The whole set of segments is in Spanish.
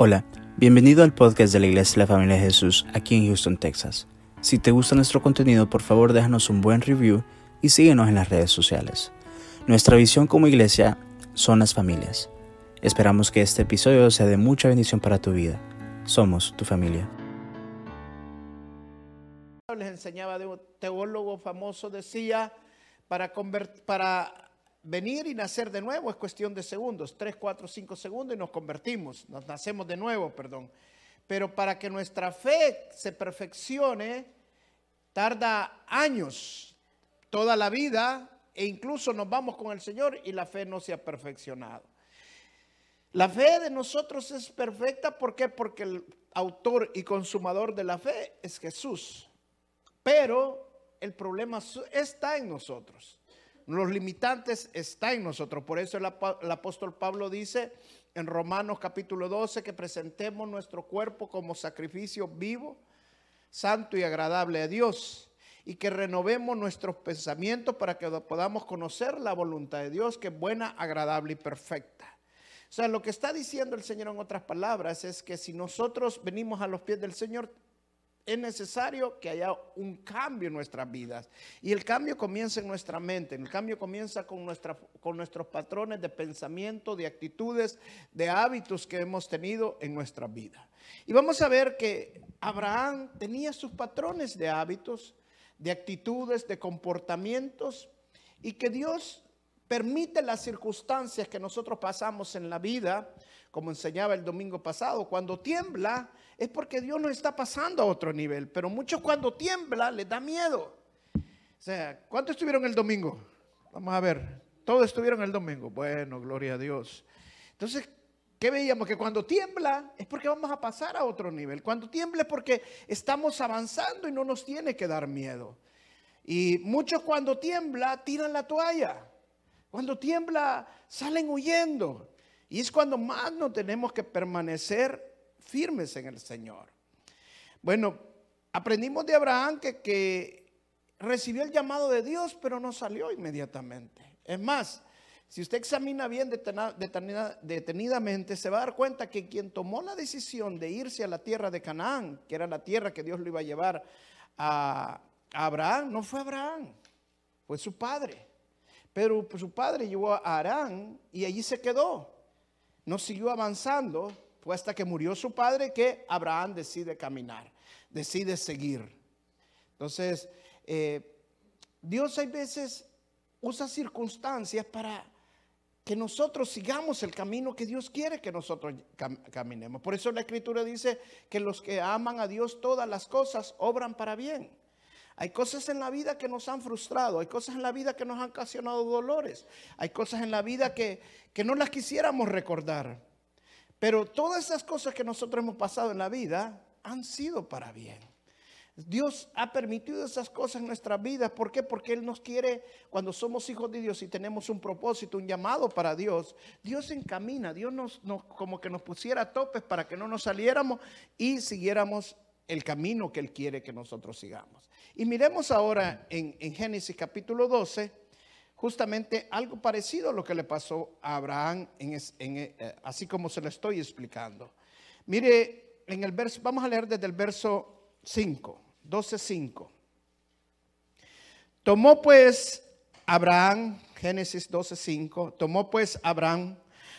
Hola, bienvenido al podcast de la Iglesia de la Familia de Jesús aquí en Houston, Texas. Si te gusta nuestro contenido, por favor déjanos un buen review y síguenos en las redes sociales. Nuestra visión como iglesia son las familias. Esperamos que este episodio sea de mucha bendición para tu vida. Somos tu familia. Les enseñaba un teólogo famoso, decía, para, para venir y nacer de nuevo es cuestión de segundos, 3, 4, 5 segundos y nos convertimos, nos nacemos de nuevo, perdón. Pero para que nuestra fe se perfeccione, tarda años, toda la vida, e incluso nos vamos con el Señor y la fe no se ha perfeccionado. La fe de nosotros es perfecta, ¿por qué? Porque el autor y consumador de la fe es Jesús. Pero el problema está en nosotros. Los limitantes están en nosotros. Por eso el, apóstol Pablo dice en Romanos capítulo 12 que presentemos nuestro cuerpo como sacrificio vivo, santo y agradable a Dios. Y que renovemos nuestros pensamientos para que podamos conocer la voluntad de Dios, que es buena, agradable y perfecta. O sea, lo que está diciendo el Señor en otras palabras es que si nosotros venimos a los pies del Señor, es necesario que haya un cambio en nuestras vidas. Y el cambio comienza en nuestra mente, el cambio comienza con, con nuestros patrones de pensamiento, de actitudes, de hábitos que hemos tenido en nuestra vida. Y vamos a ver que Abraham tenía sus patrones de hábitos, de actitudes, de comportamientos, y que Dios permite las circunstancias que nosotros pasamos en la vida, como enseñaba el domingo pasado, cuando tiembla, es porque Dios nos está pasando a otro nivel. Pero muchos cuando tiembla les da miedo. O sea, ¿cuántos estuvieron el domingo? Vamos a ver. Todos estuvieron el domingo. Bueno, gloria a Dios. Entonces, ¿qué veíamos? Que cuando tiembla es porque vamos a pasar a otro nivel. Cuando tiembla es porque estamos avanzando y no nos tiene que dar miedo. Y muchos cuando tiembla tiran la toalla. Cuando tiembla salen huyendo. Y es cuando más nos tenemos que permanecer firmes en el Señor. Bueno, aprendimos de Abraham que, recibió el llamado de Dios, pero no salió inmediatamente. Es más, si usted examina bien detenidamente, se va a dar cuenta que quien tomó la decisión de irse a la tierra de Canaán, que era la tierra que Dios lo iba a llevar a, Abraham, no fue Abraham, fue su padre. Pero su padre llevó a Arán y allí se quedó. No siguió avanzando fue hasta que murió su padre que Abraham decide caminar, decide seguir. Entonces, eh, Dios hay veces usa circunstancias para que nosotros sigamos el camino que Dios quiere que nosotros caminemos. Por eso la escritura dice que los que aman a Dios todas las cosas obran para bien. Hay cosas en la vida que nos han frustrado, hay cosas en la vida que nos han ocasionado dolores, hay cosas en la vida que, que no las quisiéramos recordar. Pero todas esas cosas que nosotros hemos pasado en la vida han sido para bien. Dios ha permitido esas cosas en nuestras vidas. ¿Por qué? Porque Él nos quiere, cuando somos hijos de Dios y tenemos un propósito, un llamado para Dios, Dios encamina, Dios nos, como que nos pusiera topes para que no nos saliéramos y siguiéramos el camino que Él quiere que nosotros sigamos. Y miremos ahora en, en Génesis capítulo 12 justamente algo parecido a lo que le pasó a Abraham, eh, así como se lo estoy explicando. Mire, en el verso, vamos a leer desde el verso 5, 12.5. Tomó pues Abraham, Génesis 12.5, tomó pues Abraham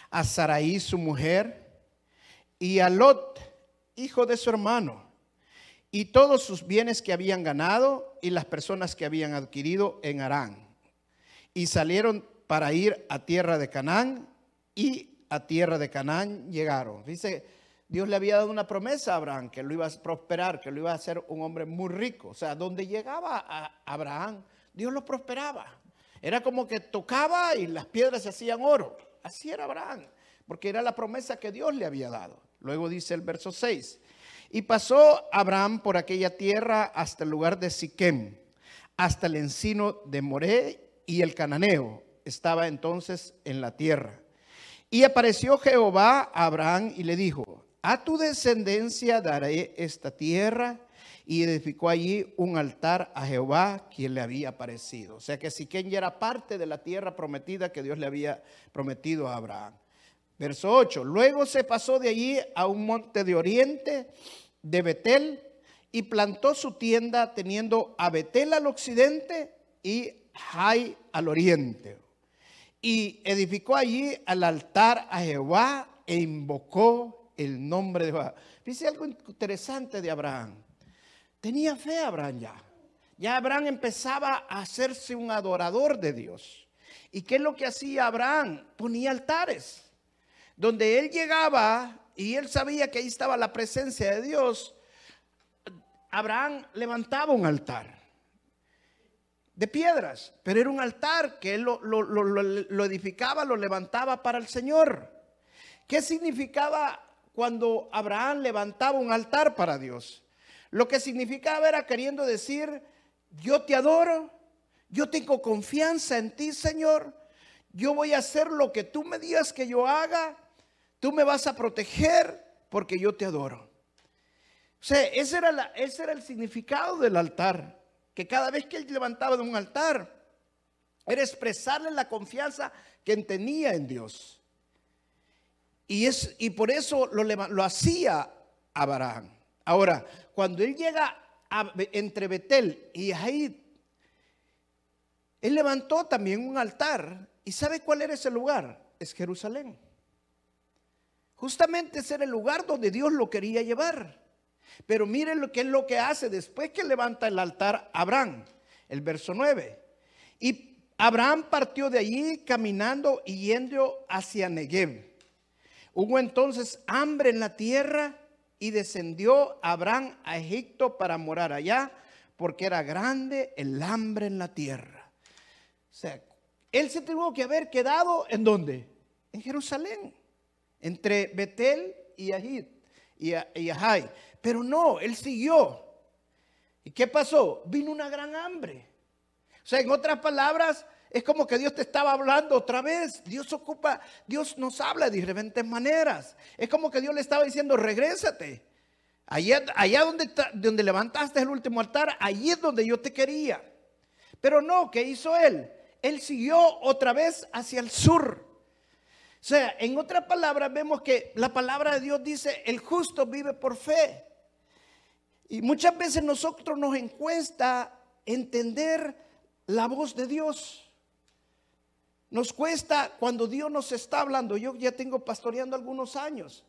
a Saraí su mujer y a Lot, hijo de su hermano, y todos sus bienes que habían ganado y las personas que habían adquirido en Arán y salieron para ir a tierra de Canaán y a tierra de Canaán llegaron. Dice, Dios le había dado una promesa a Abraham que lo iba a prosperar, que lo iba a hacer un hombre muy rico. O sea, donde llegaba a Abraham, Dios lo prosperaba. Era como que tocaba y las piedras se hacían oro. Así era Abraham, porque era la promesa que Dios le había dado. Luego dice el verso 6. Y pasó Abraham por aquella tierra hasta el lugar de Siquem, hasta el encino de Moré y el cananeo estaba entonces en la tierra. Y apareció Jehová a Abraham y le dijo, a tu descendencia daré esta tierra. Y edificó allí un altar a Jehová, quien le había aparecido. O sea que Siquén ya era parte de la tierra prometida que Dios le había prometido a Abraham. Verso 8. Luego se pasó de allí a un monte de oriente de Betel y plantó su tienda teniendo a Betel al occidente y Jai al oriente. Y edificó allí al altar a Jehová e invocó el nombre de Jehová. Dice algo interesante de Abraham. Tenía fe Abraham ya. Ya Abraham empezaba a hacerse un adorador de Dios. ¿Y qué es lo que hacía Abraham? Ponía altares. Donde él llegaba y él sabía que ahí estaba la presencia de Dios, Abraham levantaba un altar de piedras, pero era un altar que él lo, lo, edificaba, lo levantaba para el Señor. ¿Qué significaba cuando Abraham levantaba un altar para Dios? Lo que significaba era queriendo decir, yo te adoro, yo tengo confianza en ti, Señor, yo voy a hacer lo que tú me digas que yo haga, tú me vas a proteger porque yo te adoro. O sea, ese era, ese el significado del altar, que cada vez que él levantaba de un altar, era expresarle la confianza que tenía en Dios. Y, es, y por eso lo, lo hacía Abraham. Ahora, cuando él llega entre Betel y ahí él levantó también un altar. ¿Y sabe cuál era ese lugar? Es Jerusalén. Justamente ese era el lugar donde Dios lo quería llevar. Pero miren lo que es lo que hace después que levanta el altar Abraham. El verso 9. Y Abraham partió de allí caminando y yendo hacia Negev. Hubo entonces hambre en la tierra y descendió Abraham a Egipto para morar allá, porque era grande el hambre en la tierra. O sea, él se tuvo que haber quedado en dónde? En Jerusalén, entre Betel y Ahid y, Ahai. Pero no, él siguió. ¿Y qué pasó? Vino una gran hambre. O sea, en otras palabras, es como que Dios te estaba hablando otra vez. Dios ocupa, Dios nos habla de diferentes maneras. Es como que Dios le estaba diciendo, regrésate. Allá, allá donde, donde levantaste el último altar, allí es donde yo te quería. Pero no, ¿qué hizo él? Él siguió otra vez hacia el sur. O sea, en otras palabras vemos que la palabra de Dios dice, el justo vive por fe. Y muchas veces nosotros nos encuesta entender la voz de Dios. Nos cuesta cuando Dios nos está hablando. Yo ya tengo pastoreando algunos años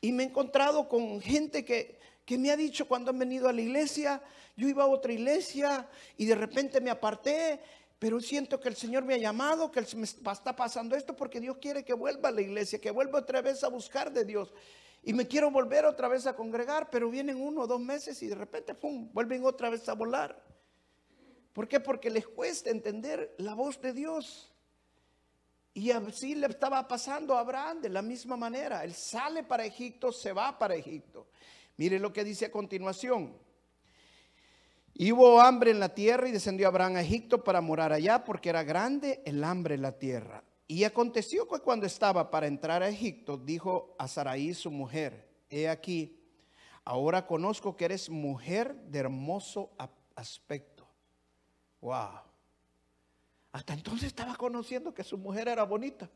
y me he encontrado con gente que, que me ha dicho cuando han venido a la iglesia, yo iba a otra iglesia y de repente me aparté, pero siento que el Señor me ha llamado, que está pasando esto porque Dios quiere que vuelva a la iglesia, que vuelva otra vez a buscar de Dios. Y me quiero volver otra vez a congregar, pero vienen uno o dos meses y de repente, ¡pum!, vuelven otra vez a volar. ¿Por qué? Porque les cuesta entender la voz de Dios. Y así le estaba pasando a Abraham de la misma manera. Él sale para Egipto, se va para Egipto. Mire lo que dice a continuación. Y hubo hambre en la tierra y descendió Abraham a Egipto para morar allá porque era grande el hambre en la tierra. Y aconteció que cuando estaba para entrar a Egipto, dijo a Saraí su mujer, he aquí, ahora conozco que eres mujer de hermoso aspecto. Wow. Hasta entonces estaba conociendo que su mujer era bonita.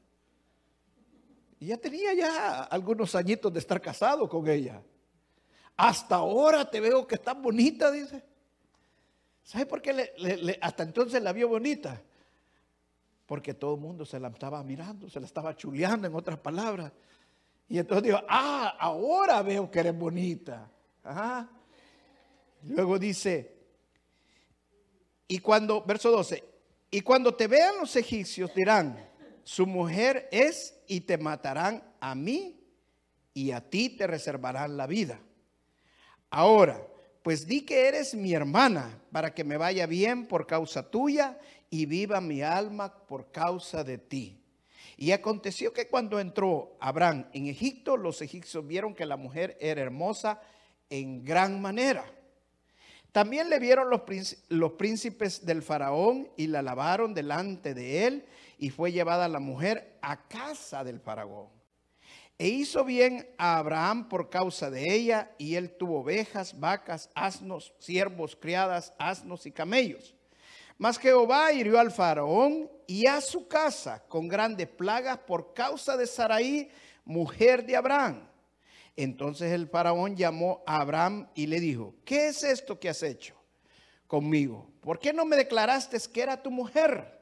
Y ya tenía ya algunos añitos de estar casado con ella. Hasta ahora te veo que está bonita, dice. ¿Sabe por qué hasta entonces la vio bonita? Porque todo el mundo se la estaba mirando, se la estaba chuleando, en otras palabras. Y entonces dijo, ah, ahora veo que eres bonita. Luego dice, y cuando, verso 12, y cuando te vean los egipcios dirán, su mujer es y te matarán a mí y a ti te reservarán la vida. Ahora, pues di que eres mi hermana para que me vaya bien por causa tuya y viva mi alma por causa de ti. Y aconteció que cuando entró Abraham en Egipto, los egipcios vieron que la mujer era hermosa en gran manera también le vieron los, príncipes del faraón y la lavaron delante de él y fue llevada la mujer a casa del faraón. E hizo bien a Abraham por causa de ella y él tuvo ovejas, vacas, asnos, siervos, criadas, asnos y camellos. Mas Jehová hirió al faraón y a su casa con grandes plagas por causa de Saraí, mujer de Abraham. Entonces el faraón llamó a Abraham y le dijo, ¿qué es esto que has hecho conmigo? ¿Por qué no me declaraste que era tu mujer?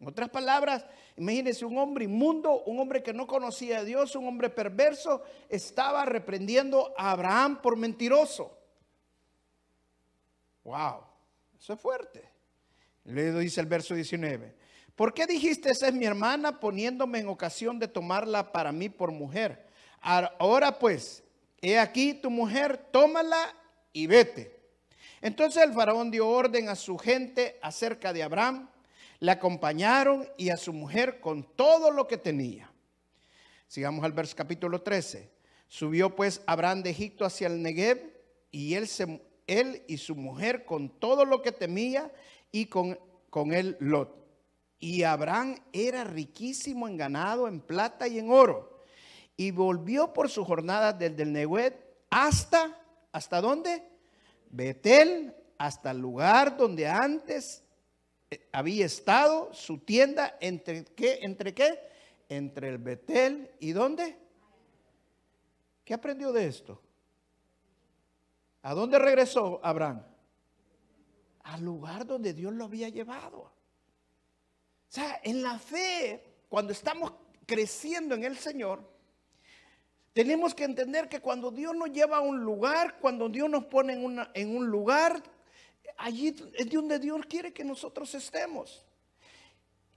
En otras palabras, imagínese un hombre inmundo, un hombre que no conocía a Dios, un hombre perverso, estaba reprendiendo a Abraham por mentiroso. Wow, eso es fuerte. Le dice el verso 19. ¿Por qué dijiste esa es mi hermana poniéndome en ocasión de tomarla para mí por mujer? Ahora pues, he aquí tu mujer, tómala y vete. Entonces el faraón dio orden a su gente acerca de Abraham, le acompañaron y a su mujer con todo lo que tenía. Sigamos al verso capítulo 13. Subió pues Abraham de Egipto hacia el Negev y él, se, él y su mujer con todo lo que temía y con, con él Lot. Y Abraham era riquísimo en ganado, en plata y en oro y volvió por su jornada desde el Nehuet hasta, ¿hasta dónde? Betel, hasta el lugar donde antes había estado su tienda, ¿entre qué? ¿Entre qué? Entre el Betel y dónde? ¿Qué aprendió de esto? ¿A dónde regresó Abraham? Al lugar donde Dios lo había llevado. O sea, en la fe, cuando estamos creciendo en el Señor, tenemos que entender que cuando Dios nos lleva a un lugar, cuando Dios nos pone en, en un lugar, allí es donde Dios quiere que nosotros estemos.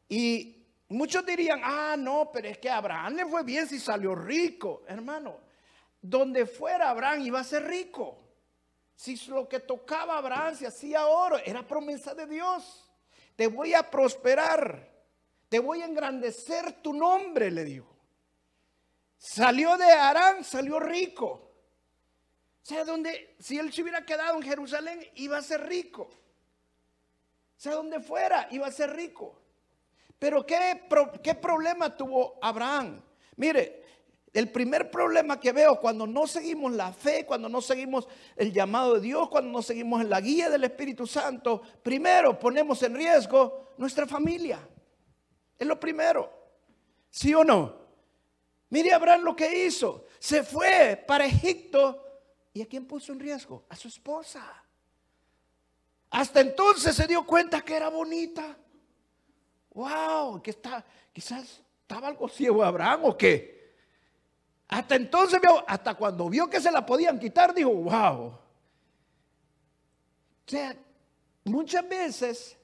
Y muchos dirían, ah, no, pero es que Abraham le fue bien si salió rico. Hermano, donde fuera Abraham iba a ser rico. Si lo que tocaba Abraham se hacía oro, era promesa de Dios. Te voy a prosperar, te voy a engrandecer tu nombre, le dijo. Salió de Arán, salió rico. O sea, donde, si él se hubiera quedado en Jerusalén, iba a ser rico. Sea, donde fuera, iba a ser rico. Pero ¿qué, qué problema tuvo Abraham? Mire, el primer problema que veo cuando no seguimos la fe, cuando no seguimos el llamado de Dios, cuando no seguimos la guía del Espíritu Santo, primero ponemos en riesgo nuestra familia. Es lo primero. ¿Sí o no? Mire Abraham lo que hizo. Se fue para Egipto. ¿Y a quién puso en riesgo? A su esposa. Hasta entonces se dio cuenta que era bonita. Wow, que está, quizás estaba algo ciego Abraham o qué. Hasta entonces, hasta cuando vio que se la podían quitar, dijo, wow. O sea, muchas veces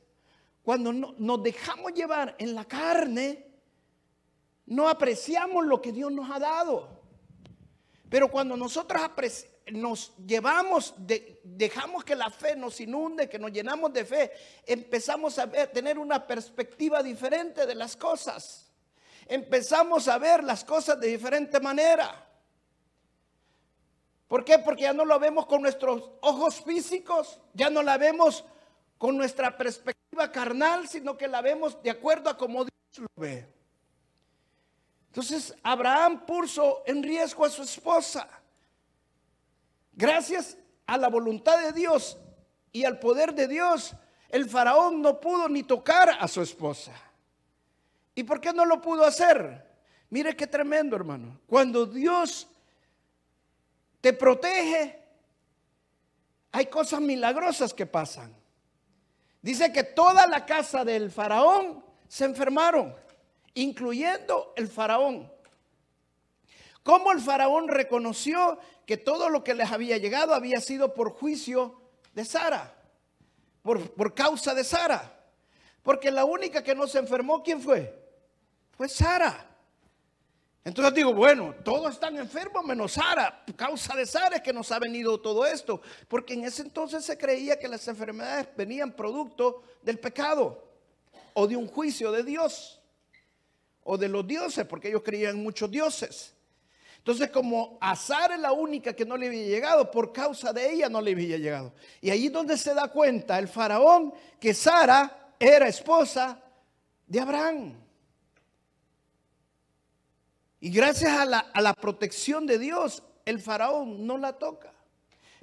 cuando nos dejamos llevar en la carne, no apreciamos lo que Dios nos ha dado. Pero cuando nosotros nos llevamos, dejamos que la fe nos inunde, que nos llenamos de fe, empezamos a tener una perspectiva diferente de las cosas. Empezamos a ver las cosas de diferente manera. ¿Por qué? Porque ya no lo vemos con nuestros ojos físicos, ya no la vemos con nuestra perspectiva carnal, sino que la vemos de acuerdo a como Dios lo ve. Entonces Abraham puso en riesgo a su esposa. Gracias a la voluntad de Dios y al poder de Dios, el faraón no pudo ni tocar a su esposa. ¿Y por qué no lo pudo hacer? Mire qué tremendo, hermano. Cuando Dios te protege, hay cosas milagrosas que pasan. Dice que toda la casa del faraón se enfermaron incluyendo el faraón. ¿Cómo el faraón reconoció que todo lo que les había llegado había sido por juicio de Sara? Por, por causa de Sara. Porque la única que no se enfermó, ¿quién fue? Fue Sara. Entonces digo, bueno, todos están enfermos menos Sara. Causa de Sara es que nos ha venido todo esto. Porque en ese entonces se creía que las enfermedades venían producto del pecado o de un juicio de Dios o de los dioses, porque ellos creían en muchos dioses. Entonces, como Azar es la única que no le había llegado, por causa de ella no le había llegado. Y ahí es donde se da cuenta el faraón que Sara era esposa de Abraham. Y gracias a la, a la protección de Dios, el faraón no la toca.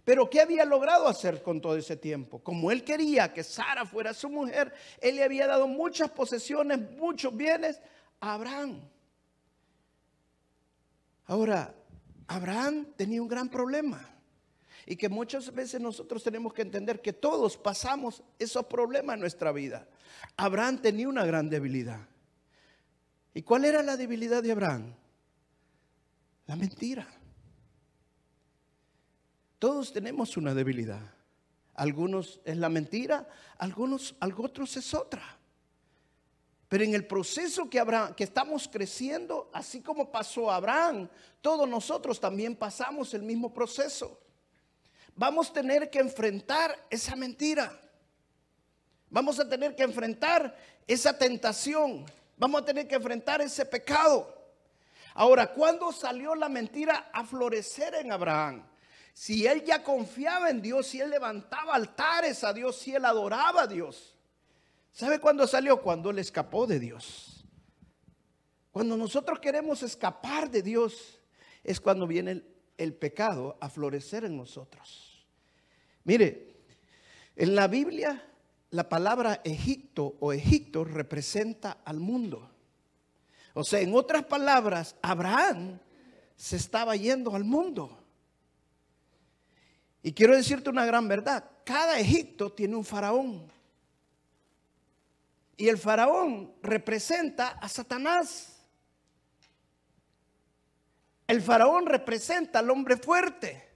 Pero ¿qué había logrado hacer con todo ese tiempo? Como él quería que Sara fuera su mujer, él le había dado muchas posesiones, muchos bienes, Abraham. Ahora, Abraham tenía un gran problema. Y que muchas veces nosotros tenemos que entender que todos pasamos esos problemas en nuestra vida. Abraham tenía una gran debilidad. ¿Y cuál era la debilidad de Abraham? La mentira. Todos tenemos una debilidad. Algunos es la mentira, algunos, otros es otra. Pero en el proceso que, Abraham, que estamos creciendo, así como pasó Abraham, todos nosotros también pasamos el mismo proceso. Vamos a tener que enfrentar esa mentira. Vamos a tener que enfrentar esa tentación. Vamos a tener que enfrentar ese pecado. Ahora, ¿cuándo salió la mentira a florecer en Abraham? Si él ya confiaba en Dios, si él levantaba altares a Dios, si él adoraba a Dios. ¿Sabe cuándo salió? Cuando él escapó de Dios. Cuando nosotros queremos escapar de Dios, es cuando viene el, el pecado a florecer en nosotros. Mire, en la Biblia la palabra Egipto o Egipto representa al mundo. O sea, en otras palabras, Abraham se estaba yendo al mundo. Y quiero decirte una gran verdad. Cada Egipto tiene un faraón. Y el faraón representa a Satanás. El faraón representa al hombre fuerte.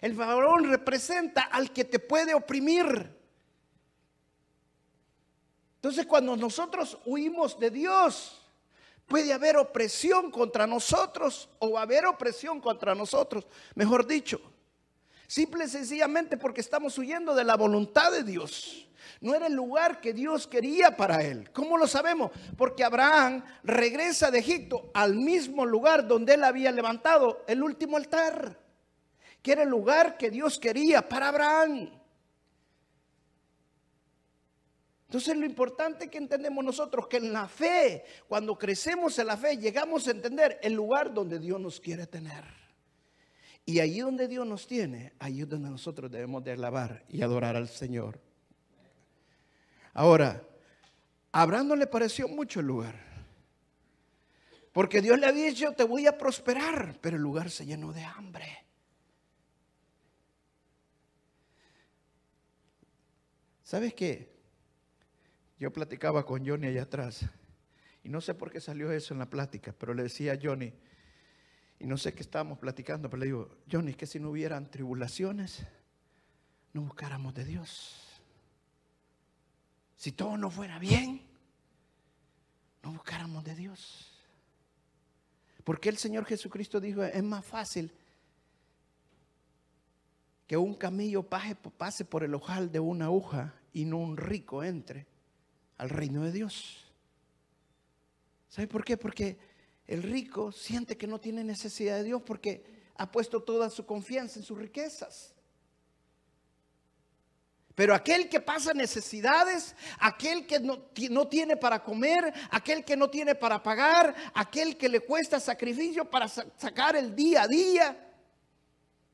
El faraón representa al que te puede oprimir. Entonces cuando nosotros huimos de Dios, puede haber opresión contra nosotros o haber opresión contra nosotros, mejor dicho. Simple y sencillamente porque estamos huyendo de la voluntad de Dios. No era el lugar que Dios quería para él. ¿Cómo lo sabemos? Porque Abraham regresa de Egipto al mismo lugar donde él había levantado el último altar, que era el lugar que Dios quería para Abraham. Entonces lo importante que entendemos nosotros que en la fe, cuando crecemos en la fe, llegamos a entender el lugar donde Dios nos quiere tener. Y allí donde Dios nos tiene, allí es donde nosotros debemos de alabar y adorar al Señor. Ahora, a Abraham no le pareció mucho el lugar. Porque Dios le había dicho, te voy a prosperar, pero el lugar se llenó de hambre. ¿Sabes qué? Yo platicaba con Johnny allá atrás. Y no sé por qué salió eso en la plática, pero le decía a Johnny, y no sé qué estábamos platicando, pero le digo, Johnny, es que si no hubieran tribulaciones, no buscáramos de Dios. Si todo no fuera bien, no buscáramos de Dios. Porque el Señor Jesucristo dijo, es más fácil que un camillo pase por el ojal de una aguja y no un rico entre al reino de Dios. ¿Sabe por qué? Porque el rico siente que no tiene necesidad de Dios porque ha puesto toda su confianza en sus riquezas. Pero aquel que pasa necesidades, aquel que no, no, tiene para comer, aquel que no tiene para pagar, aquel que le cuesta sacrificio para sacar el día a día,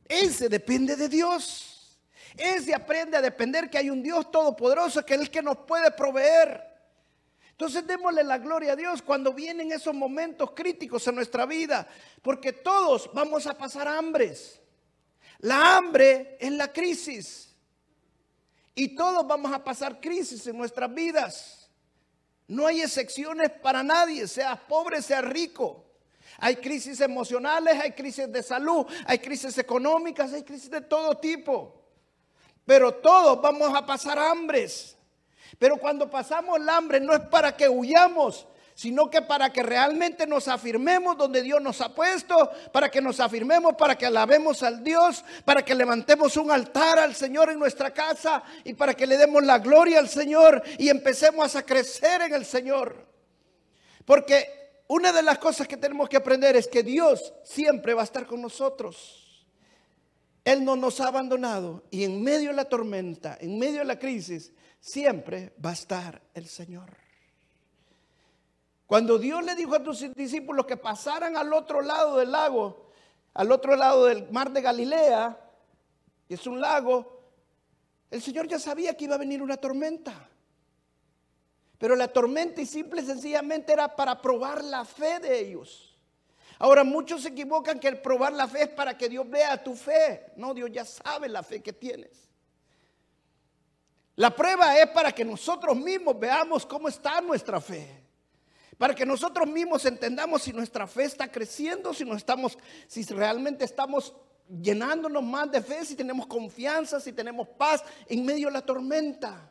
ese depende de Dios. Ese aprende a depender que hay un Dios todopoderoso que es el que nos puede proveer. Entonces démosle la gloria a Dios cuando vienen esos momentos críticos en nuestra vida, porque todos vamos a pasar hambres. La hambre es la crisis. Y todos vamos a pasar crisis en nuestras vidas. No hay excepciones para nadie, sea pobre, sea rico. Hay crisis emocionales, hay crisis de salud, hay crisis económicas, hay crisis de todo tipo. Pero todos vamos a pasar hambres. Pero cuando pasamos el hambre no es para que huyamos, sino que para que realmente nos afirmemos donde Dios nos ha puesto, para que nos afirmemos, para que alabemos al Dios, para que levantemos un altar al Señor en nuestra casa y para que le demos la gloria al Señor y empecemos a crecer en el Señor. Porque una de las cosas que tenemos que aprender es que Dios siempre va a estar con nosotros. Él no nos ha abandonado y en medio de la tormenta, en medio de la crisis, siempre va a estar el Señor. Cuando Dios le dijo a tus discípulos que pasaran al otro lado del lago, al otro lado del mar de Galilea, que es un lago, el Señor ya sabía que iba a venir una tormenta. Pero la tormenta y simple y sencillamente era para probar la fe de ellos. Ahora muchos se equivocan que el probar la fe es para que Dios vea tu fe. No, Dios ya sabe la fe que tienes. La prueba es para que nosotros mismos veamos cómo está nuestra fe. Para que nosotros mismos entendamos si nuestra fe está creciendo, si no estamos, si realmente estamos llenándonos más de fe, si tenemos confianza, si tenemos paz en medio de la tormenta.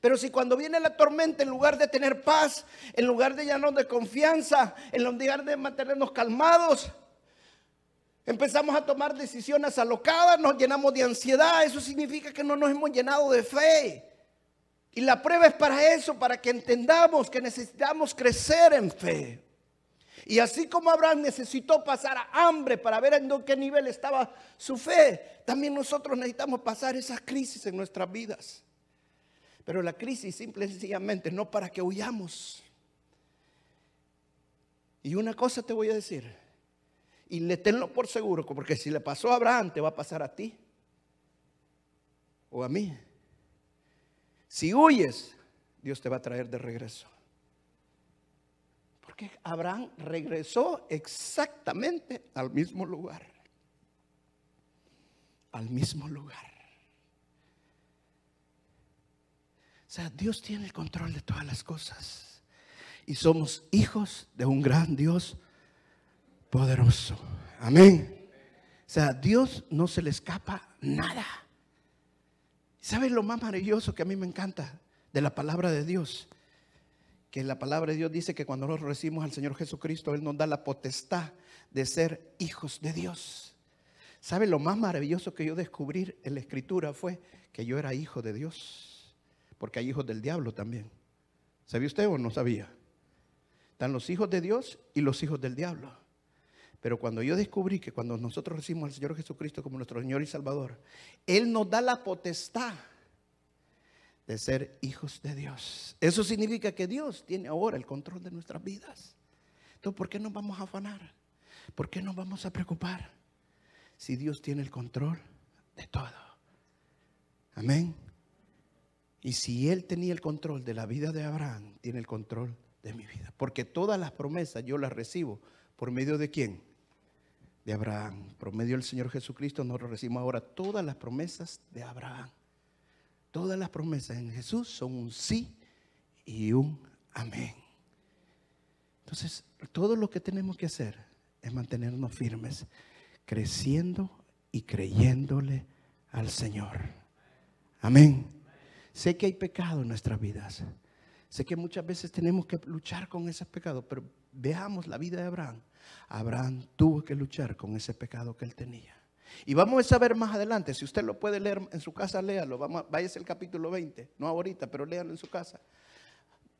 Pero si cuando viene la tormenta, en lugar de tener paz, en lugar de llenarnos de confianza, en lugar de mantenernos calmados, empezamos a tomar decisiones alocadas, nos llenamos de ansiedad, eso significa que no nos hemos llenado de fe. Y la prueba es para eso, para que entendamos que necesitamos crecer en fe. Y así como Abraham necesitó pasar a hambre para ver en qué nivel estaba su fe, también nosotros necesitamos pasar esas crisis en nuestras vidas. Pero la crisis simple y sencillamente no para que huyamos. Y una cosa te voy a decir, y le tenlo por seguro, porque si le pasó a Abraham, te va a pasar a ti o a mí. Si huyes, Dios te va a traer de regreso. Porque Abraham regresó exactamente al mismo lugar. Al mismo lugar. O sea, Dios tiene el control de todas las cosas. Y somos hijos de un gran Dios poderoso. Amén. O sea, a Dios no se le escapa nada. ¿Sabes lo más maravilloso que a mí me encanta de la palabra de Dios? Que la palabra de Dios dice que cuando nosotros recibimos al Señor Jesucristo, Él nos da la potestad de ser hijos de Dios. ¿Sabe lo más maravilloso que yo descubrí en la escritura fue que yo era hijo de Dios? Porque hay hijos del diablo también. ¿Sabía usted o no sabía? Están los hijos de Dios y los hijos del diablo. Pero cuando yo descubrí que cuando nosotros recibimos al Señor Jesucristo como nuestro Señor y Salvador, Él nos da la potestad de ser hijos de Dios. Eso significa que Dios tiene ahora el control de nuestras vidas. Entonces, ¿por qué nos vamos a afanar? ¿Por qué nos vamos a preocupar? Si Dios tiene el control de todo. Amén. Y si Él tenía el control de la vida de Abraham, tiene el control de mi vida. Porque todas las promesas yo las recibo por medio de quién? De Abraham. Por medio del Señor Jesucristo nosotros recibimos ahora todas las promesas de Abraham. Todas las promesas en Jesús son un sí y un amén. Entonces, todo lo que tenemos que hacer es mantenernos firmes, creciendo y creyéndole al Señor. Amén. Sé que hay pecado en nuestras vidas. Sé que muchas veces tenemos que luchar con esos pecados, pero veamos la vida de Abraham. Abraham tuvo que luchar con ese pecado que él tenía. Y vamos a ver más adelante, si usted lo puede leer en su casa, léalo. Vamos, váyase al capítulo 20, no ahorita, pero léalo en su casa.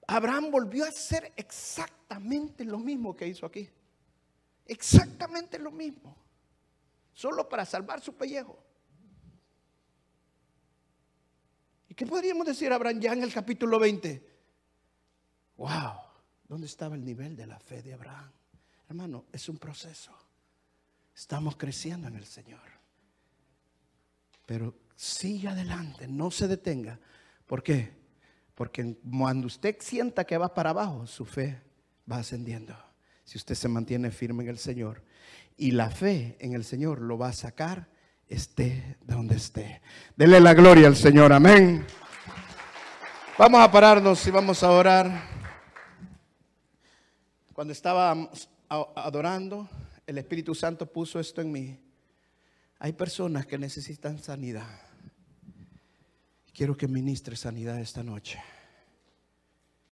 Abraham volvió a hacer exactamente lo mismo que hizo aquí. Exactamente lo mismo. Solo para salvar su pellejo. ¿Y qué podríamos decir Abraham ya en el capítulo 20? Wow, ¿dónde estaba el nivel de la fe de Abraham? Hermano, es un proceso. Estamos creciendo en el Señor. Pero sigue adelante, no se detenga. ¿Por qué? Porque cuando usted sienta que va para abajo, su fe va ascendiendo. Si usted se mantiene firme en el Señor. Y la fe en el Señor lo va a sacar, esté donde esté. Dele la gloria al Señor. Amén. Vamos a pararnos y vamos a orar. Cuando estábamos adorando, el Espíritu Santo puso esto en mí. Hay personas que necesitan sanidad. Quiero que ministre sanidad esta noche.